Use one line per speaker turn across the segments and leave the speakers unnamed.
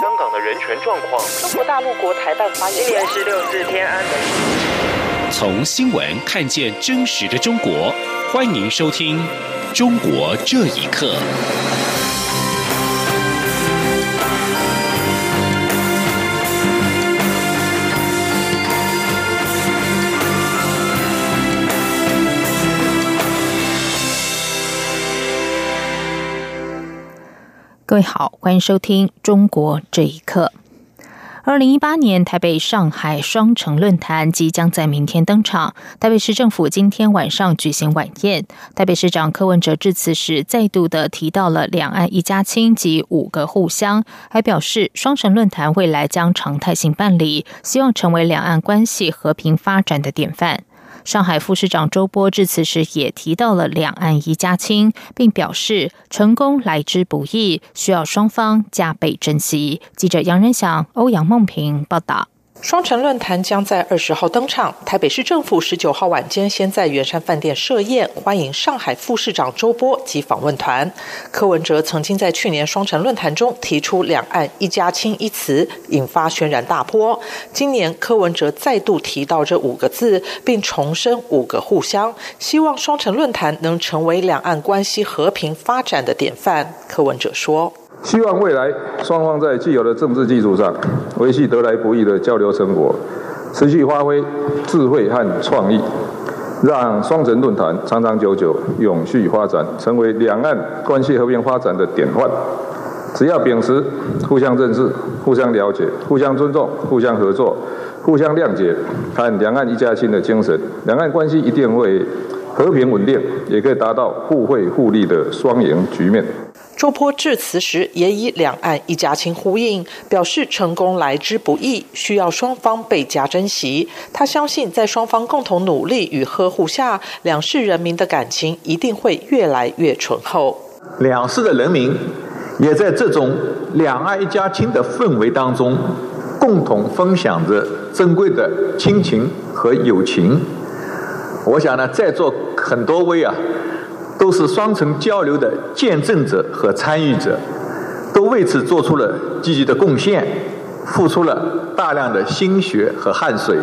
香港的人权状况。
中国大陆国台办发言
人。今年十六四天安门。
从新闻看见真实的中国，欢迎收听《中国这一刻》。
各位好，欢迎收听《中国这一刻》。二零一八年台北上海双城论坛即将在明天登场。台北市政府今天晚上举行晚宴，台北市长柯文哲致辞时再度的提到了两岸一家亲及五个互相，还表示双城论坛未来将常态性办理，希望成为两岸关系和平发展的典范。上海副市长周波致辞时也提到了两岸一家亲，并表示成功来之不易，需要双方加倍珍惜。记者杨仁祥、欧阳梦平报道。
双城论坛将在二十号登场。台北市政府十九号晚间先在圆山饭店设宴，欢迎上海副市长周波及访问团。柯文哲曾经在去年双城论坛中提出“两岸一家亲”一词，引发轩然大波。今年柯文哲再度提到这五个字，并重申“五个互相”，希望双城论坛能成为两岸关系和平发展的典范。柯文哲说。
希望未来双方在既有的政治基础上，维系得来不易的交流成果，持续发挥智慧和创意，让双城论坛长长久久、永续发展，成为两岸关系和平发展的典范。只要秉持互相认识、互相了解、互相尊重、互相合作、互相谅解和两岸一家亲的精神，两岸关系一定会和平稳定，也可以达到互惠互利的双赢局面。
周波致辞时也以“两岸一家亲”呼应，表示成功来之不易，需要双方倍加珍惜。他相信，在双方共同努力与呵护下，两市人民的感情一定会越来越醇厚。
两市的人民也在这种“两岸一家亲”的氛围当中，共同分享着珍贵的亲情和友情。我想呢，在座很多位啊。都是双城交流的见证者和参与者，都为此做出了积极的贡献，付出了大量的心血和汗水。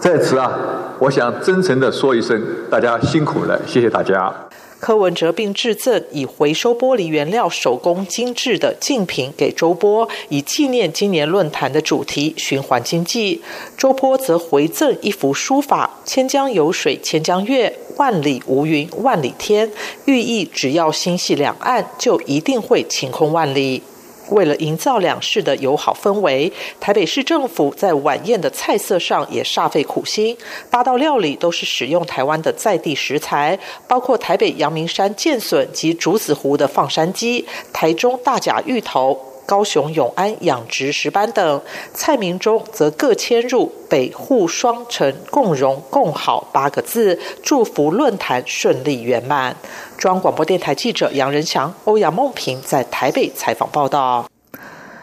在此啊，我想真诚的说一声，大家辛苦了，谢谢大家。
柯文哲并致赠以回收玻璃原料手工精致的竞品给周波，以纪念今年论坛的主题“循环经济”。周波则回赠一幅书法“千江有水千江月，万里无云万里天”，寓意只要心系两岸，就一定会晴空万里。为了营造两市的友好氛围，台北市政府在晚宴的菜色上也煞费苦心。八道料理都是使用台湾的在地食材，包括台北阳明山剑笋及竹子湖的放山鸡、台中大甲芋头。高雄永安养殖石斑等蔡明忠，则各迁入“北沪双城共荣共好”八个字，祝福论坛顺利圆满。中央广播电台记者杨仁祥、欧阳梦平在台北采访报道。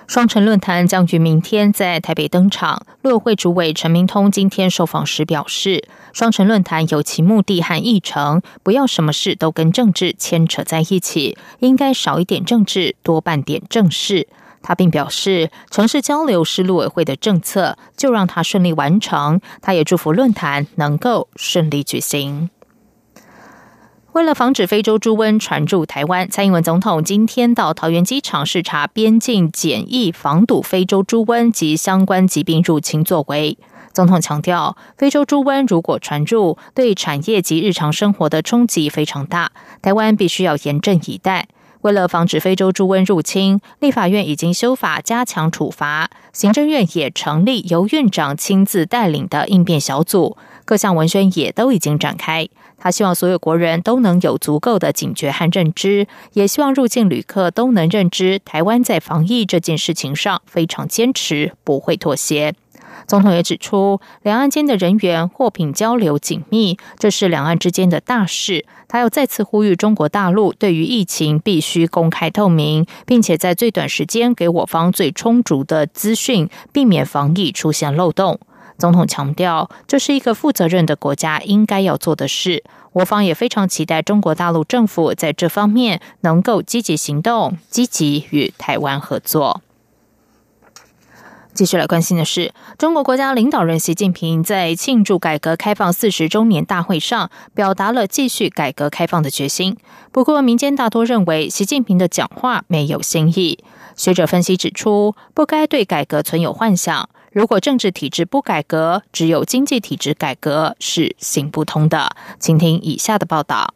双城论坛将于明天在台北登场。陆委会主委陈明通今天受访时表示，双城论坛有其目的和议程，不要什么事都跟政治牵扯在一起，应该少一点政治，多办点正事。他并表示，城市交流是陆委会的政策，就让它顺利完成。他也祝福论坛能够顺利举行。为了防止非洲猪瘟传入台湾，蔡英文总统今天到桃园机场视察边境检疫，防堵非洲猪瘟及相关疾病入侵作为。总统强调，非洲猪瘟如果传入，对产业及日常生活的冲击非常大，台湾必须要严阵以待。为了防止非洲猪瘟入侵，立法院已经修法加强处罚，行政院也成立由院长亲自带领的应变小组，各项文宣也都已经展开。他希望所有国人都能有足够的警觉和认知，也希望入境旅客都能认知台湾在防疫这件事情上非常坚持，不会妥协。总统也指出，两岸间的人员货品交流紧密，这是两岸之间的大事。他又再次呼吁中国大陆，对于疫情必须公开透明，并且在最短时间给我方最充足的资讯，避免防疫出现漏洞。总统强调，这是一个负责任的国家应该要做的事。我方也非常期待中国大陆政府在这方面能够积极行动，积极与台湾合作。继续来关心的是，中国国家领导人习近平在庆祝改革开放四十周年大会上，表达了继续改革开放的决心。不过，民间大多认为习近平的讲话没有新意。学者分析指出，不该对改革存有幻想。如果政治体制不改革，只有经济体制改革是行不通的。请听以下的报道。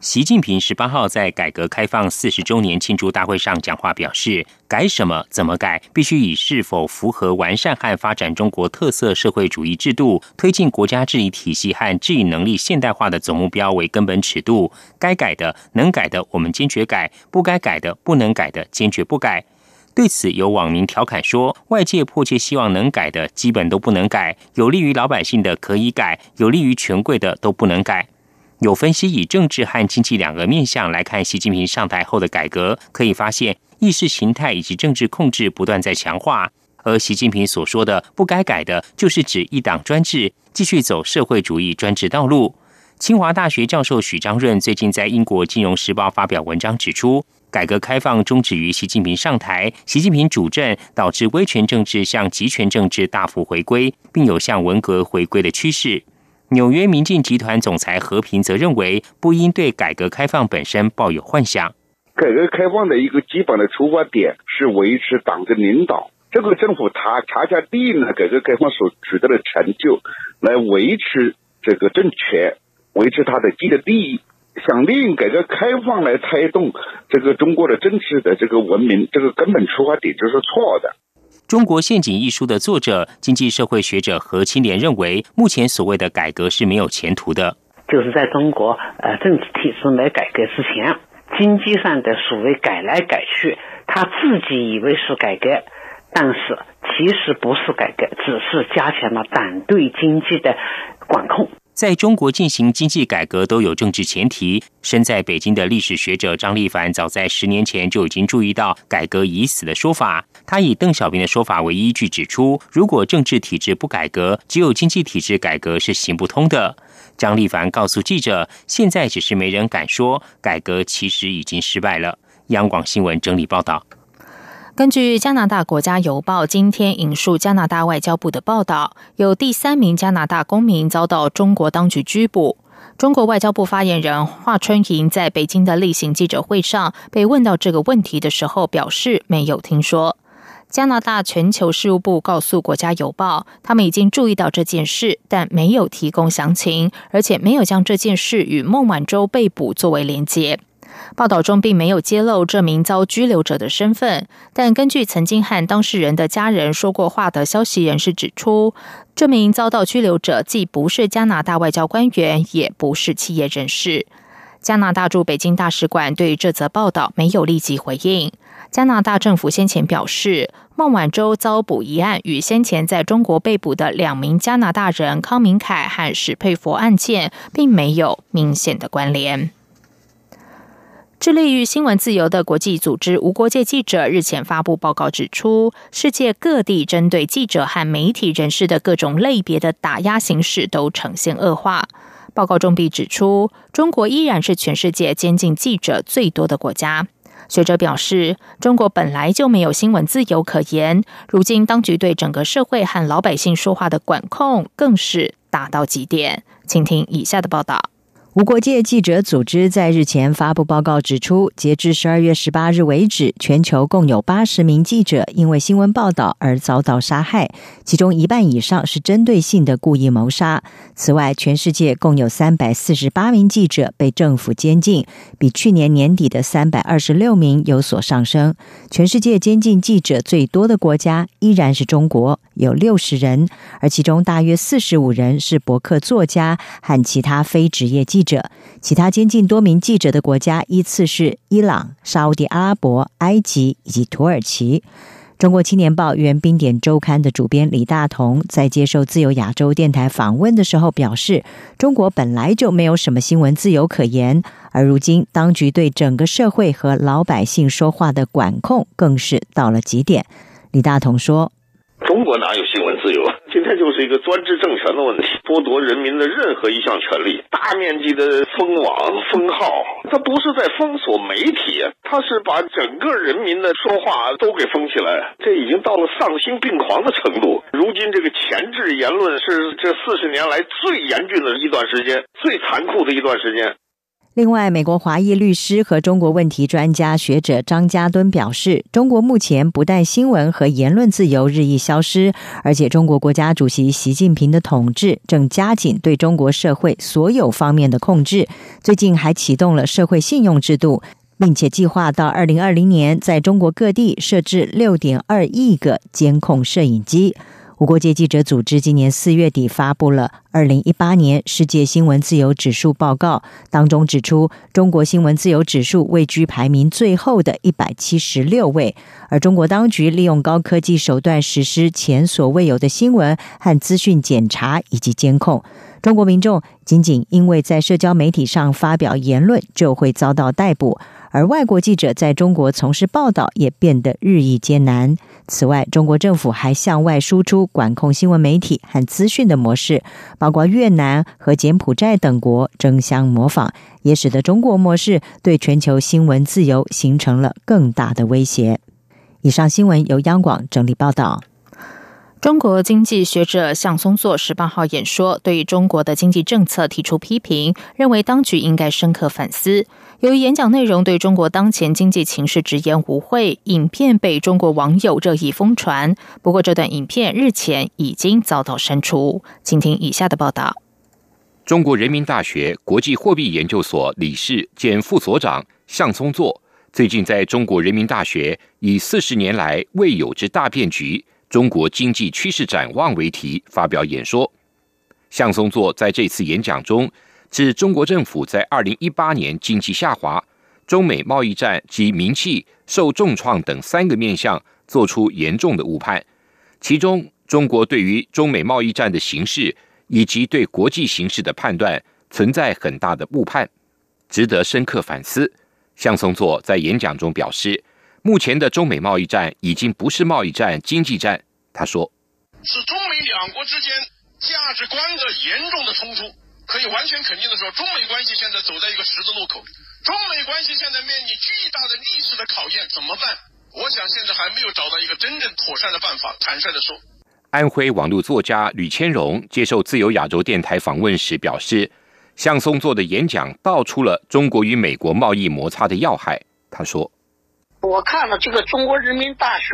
习近平十八号在改革开放四十周年庆祝大会上讲话表示：“改什么？怎么改？必须以是否符合完善和发展中国特色社会主义制度、推进国家治理体系和治理能力现代化的总目标为根本尺度。该改的、能改的，我们坚决改；不该改的、不能改的，坚决不改。”对此，有网民调侃说：“外界迫切希望能改的，基本都不能改；有利于老百姓的可以改，有利于权贵的都不能改。”有分析以政治和经济两个面向来看习近平上台后的改革，可以发现意识形态以及政治控制不断在强化。而习近平所说的不该改的，就是指一党专制，继续走社会主义专制道路。清华大学教授许章润最近在英国《金融时报》发表文章指出，改革开放终止于习近平上台，习近平主政导致威权政治向集权政治大幅回归，并有向文革回归的趋势。纽约民进集团总裁和平则认为，不应对改革开放本身抱有幻想。
改革开放的一个基本的出发点是维持党的领导，这个政府它恰恰利用了改革开放所取得的成就，来维持这个政权，维持它的既得利益，想利用改革开放来推动这个中国的政治的这个文明，这个根本出发点就是错的。
《中国陷阱》一书的作者、经济社会学者何清莲认为，目前所谓的改革是没有前途的。
就是在中国，呃，政治体制没改革之前，经济上的所谓改来改去，他自己以为是改革，但是其实不是改革，只是加强了党对经济的管控。
在中国进行经济改革都有政治前提。身在北京的历史学者张立凡，早在十年前就已经注意到“改革已死”的说法。他以邓小平的说法为依据，指出如果政治体制不改革，只有经济体制改革是行不通的。张立凡告诉记者：“现在只是没人敢说改革，其实已经失败了。”央广新闻整理报道。
根据加拿大国家邮报今天引述加拿大外交部的报道，有第三名加拿大公民遭到中国当局拘捕。中国外交部发言人华春莹在北京的例行记者会上被问到这个问题的时候，表示没有听说。加拿大全球事务部告诉国家邮报，他们已经注意到这件事，但没有提供详情，而且没有将这件事与孟晚舟被捕作为连结。报道中并没有揭露这名遭拘留者的身份，但根据曾经和当事人的家人说过话的消息人士指出，这名遭到拘留者既不是加拿大外交官员，也不是企业人士。加拿大驻北京大使馆对这则报道没有立即回应。加拿大政府先前表示，孟晚舟遭捕一案与先前在中国被捕的两名加拿大人康明凯和史佩佛案件并没有明显的关联。致力于新闻自由的国际组织无国界记者日前发布报告指出，世界各地针对记者和媒体人士的各种类别的打压形式都呈现恶化。报告中并指出，中国依然是全世界监禁记者最多的国家。学者表示，中国本来就没有新闻自由可言，如今当局对整个社会和老百姓说话的管控更是达到极点。请听以下的报道。
无国界记者组织在日前发布报告指出，截至十二月十八日为止，全球共有八十名记者因为新闻报道而遭到杀害，其中一半以上是针对性的故意谋杀。此外，全世界共有三百四十八名记者被政府监禁，比去年年底的三百二十六名有所上升。全世界监禁记者最多的国家依然是中国，有六十人，而其中大约四十五人是博客作家和其他非职业记。者其他监禁多名记者的国家依次是伊朗、沙地阿拉伯、埃及以及土耳其。中国青年报原冰点周刊的主编李大同在接受自由亚洲电台访问的时候表示，中国本来就没有什么新闻自由可言，而如今当局对整个社会和老百姓说话的管控更是到了极点。李大同说：“
国。”
哪有新闻自由啊？今天就是一个专制政权的问题，剥夺人民的任何一项权利，大面积的封网封号，它不是在封锁媒体，它是把整个人民的说话都给封起来，这已经到了丧心病狂的程度。如今这个前置言论是这四十年来最严峻的一段时间，最残酷的一段时间。
另外，美国华裔律师和中国问题专家学者张家敦表示，中国目前不但新闻和言论自由日益消失，而且中国国家主席习近平的统治正加紧对中国社会所有方面的控制。最近还启动了社会信用制度，并且计划到二零二零年在中国各地设置六点二亿个监控摄影机。无国界记者组织今年四月底发布了《二零一八年世界新闻自由指数报告》，当中指出，中国新闻自由指数位居排名最后的一百七十六位。而中国当局利用高科技手段实施前所未有的新闻和资讯检查以及监控。中国民众仅仅因为在社交媒体上发表言论，就会遭到逮捕。而外国记者在中国从事报道也变得日益艰难。此外，中国政府还向外输出管控新闻媒体和资讯的模式，包括越南和柬埔寨等国争相模仿，也使得中国模式对全球新闻自由形成了更大的威胁。以上新闻由央广整理报道。
中国经济学者向松作十八号演说，对中国的经济政策提出批评，认为当局应该深刻反思。由于演讲内容对中国当前经济情势直言无讳，影片被中国网友热议疯传。不过，这段影片日前已经遭到删除。请听以下的报道：
中国人民大学国际货币研究所理事兼副所长向松作最近在中国人民大学以四十年来未有之大变局。中国经济趋势展望为题发表演说，向松作在这次演讲中指中国政府在二零一八年经济下滑、中美贸易战及名气受重创等三个面向做出严重的误判，其中中国对于中美贸易战的形势以及对国际形势的判断存在很大的误判，值得深刻反思。向松作在演讲中表示。目前的中美贸易战已经不是贸易战、经济战。他说：“
是中美两国之间价值观的严重的冲突。可以完全肯定的说，中美关系现在走在一个十字路口。中美关系现在面临巨大的历史的考验，怎么办？我想现在还没有找到一个真正妥善的办法。坦率的说，
安徽网络作家吕千荣接受自由亚洲电台访问时表示，向松做的演讲道出了中国与美国贸易摩擦的要害。他说。”
我看了这个中国人民大学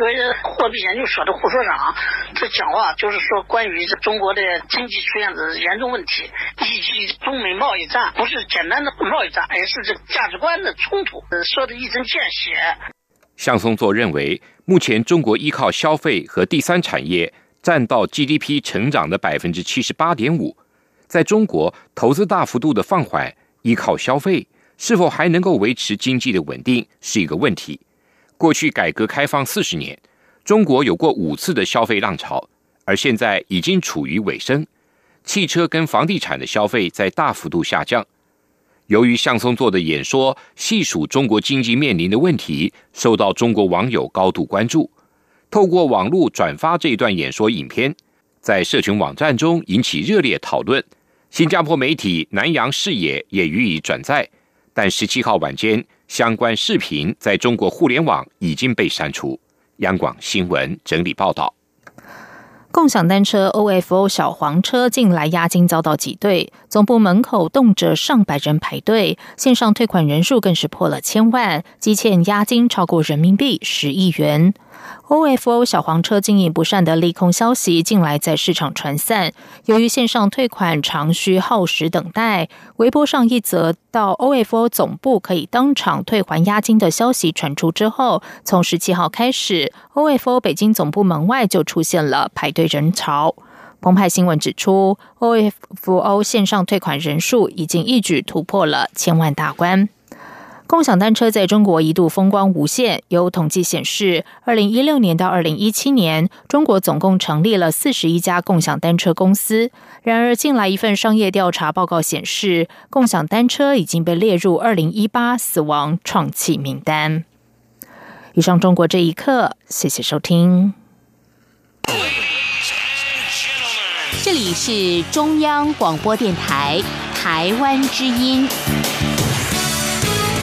货币研究所的胡所长，这讲话就是说关于这中国的经济出现的严重问题，以及中美贸易战不是简单的贸易战，而是这价值观的冲突，说的一针见血。
向松作认为，目前中国依靠消费和第三产业占到 GDP 成长的百分之七十八点五，在中国投资大幅度的放缓，依靠消费是否还能够维持经济的稳定是一个问题。过去改革开放四十年，中国有过五次的消费浪潮，而现在已经处于尾声。汽车跟房地产的消费在大幅度下降。由于向松做的演说细数中国经济面临的问题，受到中国网友高度关注。透过网络转发这一段演说影片，在社群网站中引起热烈讨论。新加坡媒体南洋视野也予以转载，但十七号晚间。相关视频在中国互联网已经被删除。央广新闻整理报道：
共享单车 OFO 小黄车近来押金遭到挤兑，总部门口动辄上百人排队，线上退款人数更是破了千万，积欠押金超过人民币十亿元。OFO 小黄车经营不善的利空消息近来在市场传散，由于线上退款常需耗时等待，微博上一则到 OFO 总部可以当场退还押金的消息传出之后，从十七号开始，OFO 北京总部门外就出现了排队人潮。澎湃新闻指出，OFO 线上退款人数已经一举突破了千万大关。共享单车在中国一度风光无限。有统计显示，二零一六年到二零一七年，中国总共成立了四十一家共享单车公司。然而，近来一份商业调查报告显示，共享单车已经被列入二零一八死亡创弃名单。以上，中国这一刻，谢谢收听。
这里是中央广播电台台湾之音。